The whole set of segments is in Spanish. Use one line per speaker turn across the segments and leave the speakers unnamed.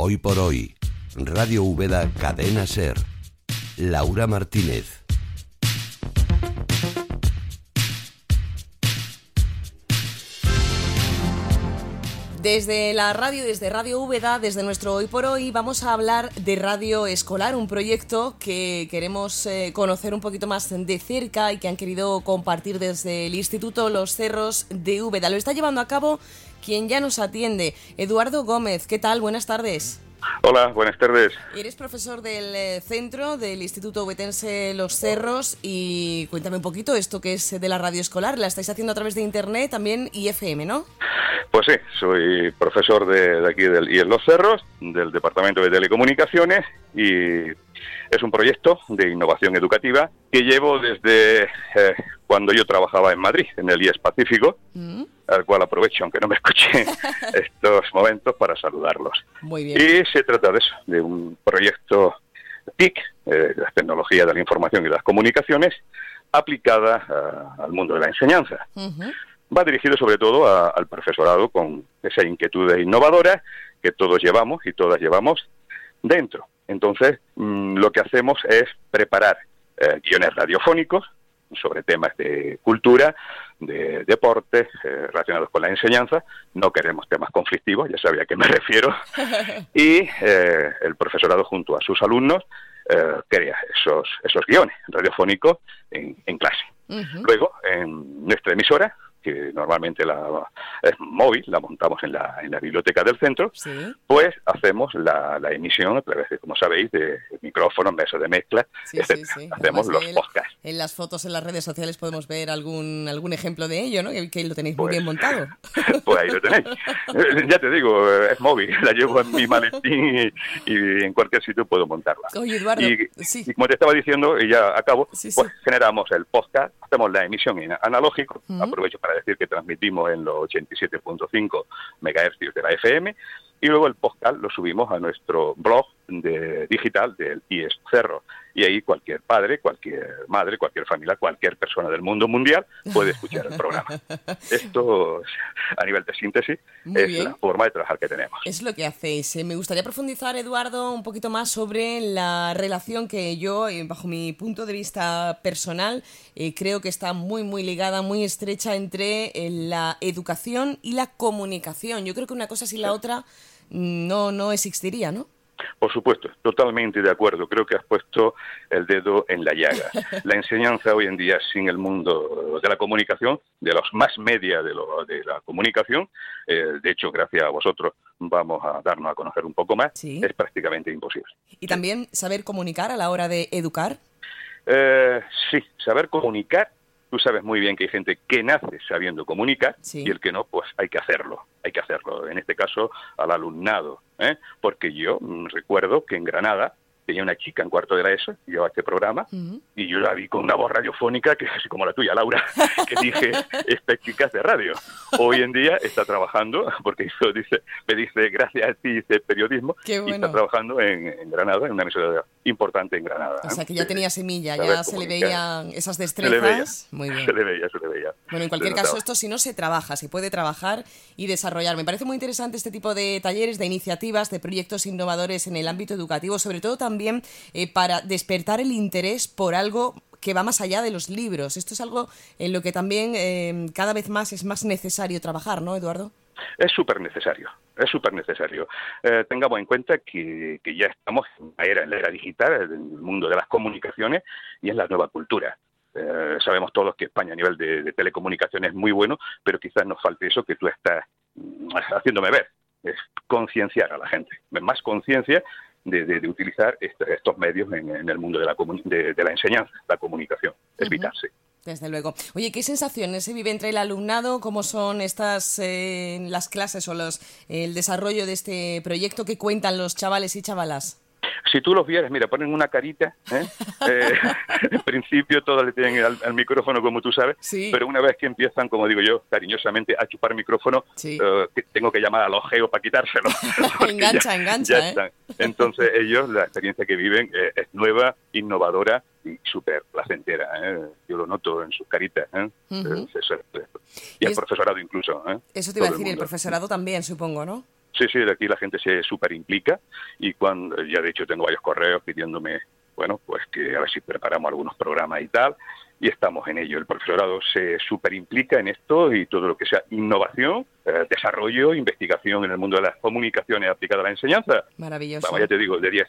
Hoy por hoy, Radio Úbeda Cadena Ser. Laura Martínez.
Desde la radio, desde Radio Úbeda, desde nuestro Hoy por Hoy, vamos a hablar de Radio Escolar, un proyecto que queremos eh, conocer un poquito más de cerca y que han querido compartir desde el Instituto Los Cerros de Úbeda. Lo está llevando a cabo quien ya nos atiende, Eduardo Gómez. ¿Qué tal? Buenas tardes.
Hola, buenas tardes.
Eres profesor del eh, centro del Instituto Ubetense Los Cerros y cuéntame un poquito esto que es de la radio escolar. La estáis haciendo a través de internet también y FM, ¿no?
Pues sí, soy profesor de, aquí del en Los Cerros, del Departamento de Telecomunicaciones y es un proyecto de innovación educativa que llevo desde eh, cuando yo trabajaba en Madrid, en el IES Pacífico, mm. Al cual aprovecho, aunque no me escuchen estos momentos, para saludarlos.
Muy bien.
Y se trata de eso, de un proyecto TIC, eh, las tecnologías de la información y las comunicaciones, aplicada eh, al mundo de la enseñanza. Va dirigido sobre todo al profesorado con esa inquietud innovadora que todos llevamos y todas llevamos dentro. Entonces, mm, lo que hacemos es preparar eh, guiones radiofónicos sobre temas de cultura, de deportes eh, relacionados con la enseñanza. No queremos temas conflictivos, ya sabía a qué me refiero. y eh, el profesorado junto a sus alumnos crea esos, esos guiones radiofónicos en, clase. Luego, en nuestra emisora, que normalmente la, es móvil, la montamos en la, en la biblioteca del centro, pues hacemos la, la, emisión a través de, como sabéis, de micrófonos, mesas de mezcla, Hacemos los podcasts.
En las fotos en las redes sociales podemos ver algún algún ejemplo de ello, ¿no? Que, lo tenéis muy bien pues, montado.
Pues ahí lo tenéis. ya te digo, es móvil, la llevo en mi maletín y, en cualquier sitio puedo montarla.
Oye, Eduardo,
y, como te estaba diciendo, y ya acabo, pues generamos el podcast, hacemos la emisión en analógico, aprovecho para para decir que transmitimos en los 87.5 MHz de la FM, y luego el podcast lo subimos a nuestro blog de, digital del IES Cerro. Y ahí cualquier padre, cualquier madre, cualquier familia, cualquier persona del mundo mundial puede escuchar el programa. Esto, a nivel de síntesis, es la forma de trabajar que tenemos.
Es lo que hacéis. Eh, me gustaría profundizar, Eduardo, un poquito más sobre la relación que yo, eh, bajo mi punto de vista personal, eh, creo que está muy, muy ligada, muy estrecha entre la educación y la comunicación. Yo creo que una cosa sin la otra no, no existiría, ¿no?
Por supuesto, totalmente de acuerdo. Creo que has puesto el dedo en la llaga. La enseñanza hoy en día sin el mundo de la comunicación, de los más media de, lo, de la comunicación, eh, de hecho, gracias a vosotros vamos a darnos a conocer un poco más, es prácticamente imposible.
¿Y también saber comunicar a la hora de educar?
Eh, sí, saber comunicar Tú sabes muy bien que hay gente que nace sabiendo comunicar y el que no, pues hay que hacerlo, hay que hacerlo. En este caso, al alumnado, ¿eh? porque yo mm, recuerdo que en Granada tenía una chica en cuarto de la ESO, yo a este programa, y yo la vi con una voz radiofónica, que es así como la tuya, Laura, que dije, esta chica es de radio. Hoy en día está trabajando, porque eso dice, me dice, gracias a ti, dice periodismo, y está trabajando en, Granada, en una emisora importante en Granada.
O sea, que ya tenía semilla, ya se le veían esas destrezas.
Muy bien. Se le veía, se le veía.
Bueno, en cualquier caso, esto si no se trabaja, se puede trabajar y desarrollar. Me parece muy interesante este tipo de talleres, de iniciativas, de proyectos innovadores en el ámbito educativo, sobre todo también también eh, para despertar el interés por algo que va más allá de los libros. Esto es algo en lo que también eh, cada vez más es más necesario trabajar, ¿no, Eduardo?
Es súper necesario, es súper necesario. Eh, tengamos en cuenta que, ya estamos en la era, en la era digital, en el mundo de las comunicaciones y en la nueva cultura. sabemos todos que España a nivel de, de telecomunicaciones es muy bueno, pero quizás nos falte eso que tú estás mm, haciéndome ver, es concienciar a la gente, más conciencia de, utilizar estos medios en, el mundo de la, de, la enseñanza, la comunicación. Es vital, sí.
Desde luego. Oye, ¿qué sensaciones se vive entre el alumnado? ¿Cómo son estas eh, las clases o los, el desarrollo de este proyecto que cuentan los chavales y chavalas?
Si tú los vieras, mira, ponen una carita. ¿eh? eh en principio todos le tienen al, micrófono, como tú sabes, pero una vez que empiezan, como digo yo, cariñosamente a chupar micrófono, eh, tengo que llamar al ojeo para quitárselo.
engancha, engancha. ¿eh?
Entonces ellos, la experiencia que viven es nueva, innovadora y súper placentera. Yo lo noto en sus caritas. y el profesorado incluso.
Eso te iba a decir, el profesorado también, supongo, ¿no?
Sí, sí, de aquí la gente se súper implica y cuando, ya de hecho tengo varios correos pidiéndome, bueno, pues que a ver si preparamos algunos programas y tal, y estamos en ello. El profesorado se súper implica en esto y todo lo que sea innovación, eh, desarrollo, investigación en el mundo de las comunicaciones aplicadas a la enseñanza.
Maravilloso.
Vamos, ya te digo, de 10.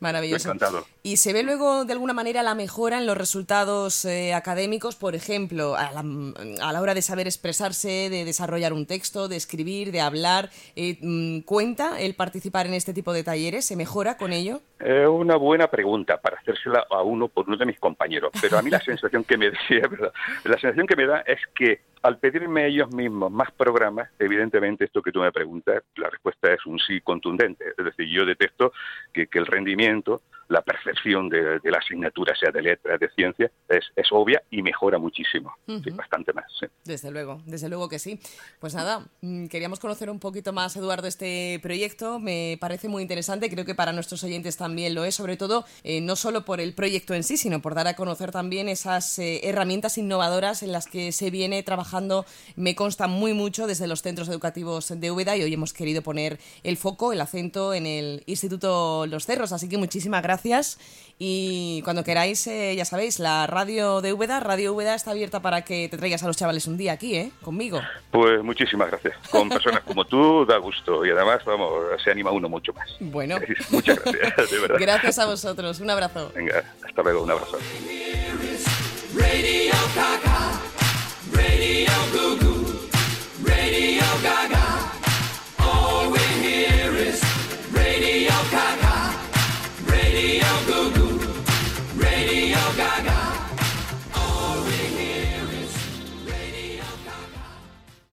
Maravilloso. Encantado. ¿Y se ve luego de alguna manera la mejora en los resultados eh, académicos, por ejemplo, a la, hora de saber expresarse, de desarrollar un texto, de escribir, de hablar? Eh, mm, ¿Cuenta el participar en este tipo de talleres? ¿Se mejora con ello?
Es una buena pregunta para hacérsela a uno por uno de mis compañeros, pero a mí la sensación que me la sensación que me da es que al pedirme ellos mismos más programas, evidentemente esto que tú me preguntas, la respuesta es un sí contundente. Es decir, yo detesto que, que el rendimiento la percepción de, la asignatura, sea de letras, de ciencia, es, obvia y mejora muchísimo, bastante más.
Desde luego, desde luego que sí. Pues nada, mm, queríamos conocer un poquito más, Eduardo, este proyecto. Me parece muy interesante, creo que para nuestros oyentes también lo es, sobre todo eh, no solo por el proyecto en sí, sino por dar a conocer también esas eh, herramientas innovadoras en las que se viene trabajando, me consta muy mucho desde los centros educativos de Úbeda y hoy hemos querido poner el foco, el acento en el Instituto Los Cerros. Así que muchísimas gracias y cuando queráis, eh, ya sabéis, la radio de Úbeda, Radio Úbeda está abierta para que te traigas a los chavales un día aquí, ¿eh? Conmigo.
Pues muchísimas gracias. Con personas como tú da gusto y además, vamos, se anima uno mucho más.
Bueno.
Muchas gracias, de verdad.
Gracias a vosotros. Un abrazo.
Venga, hasta luego. Un abrazo. Radio Goo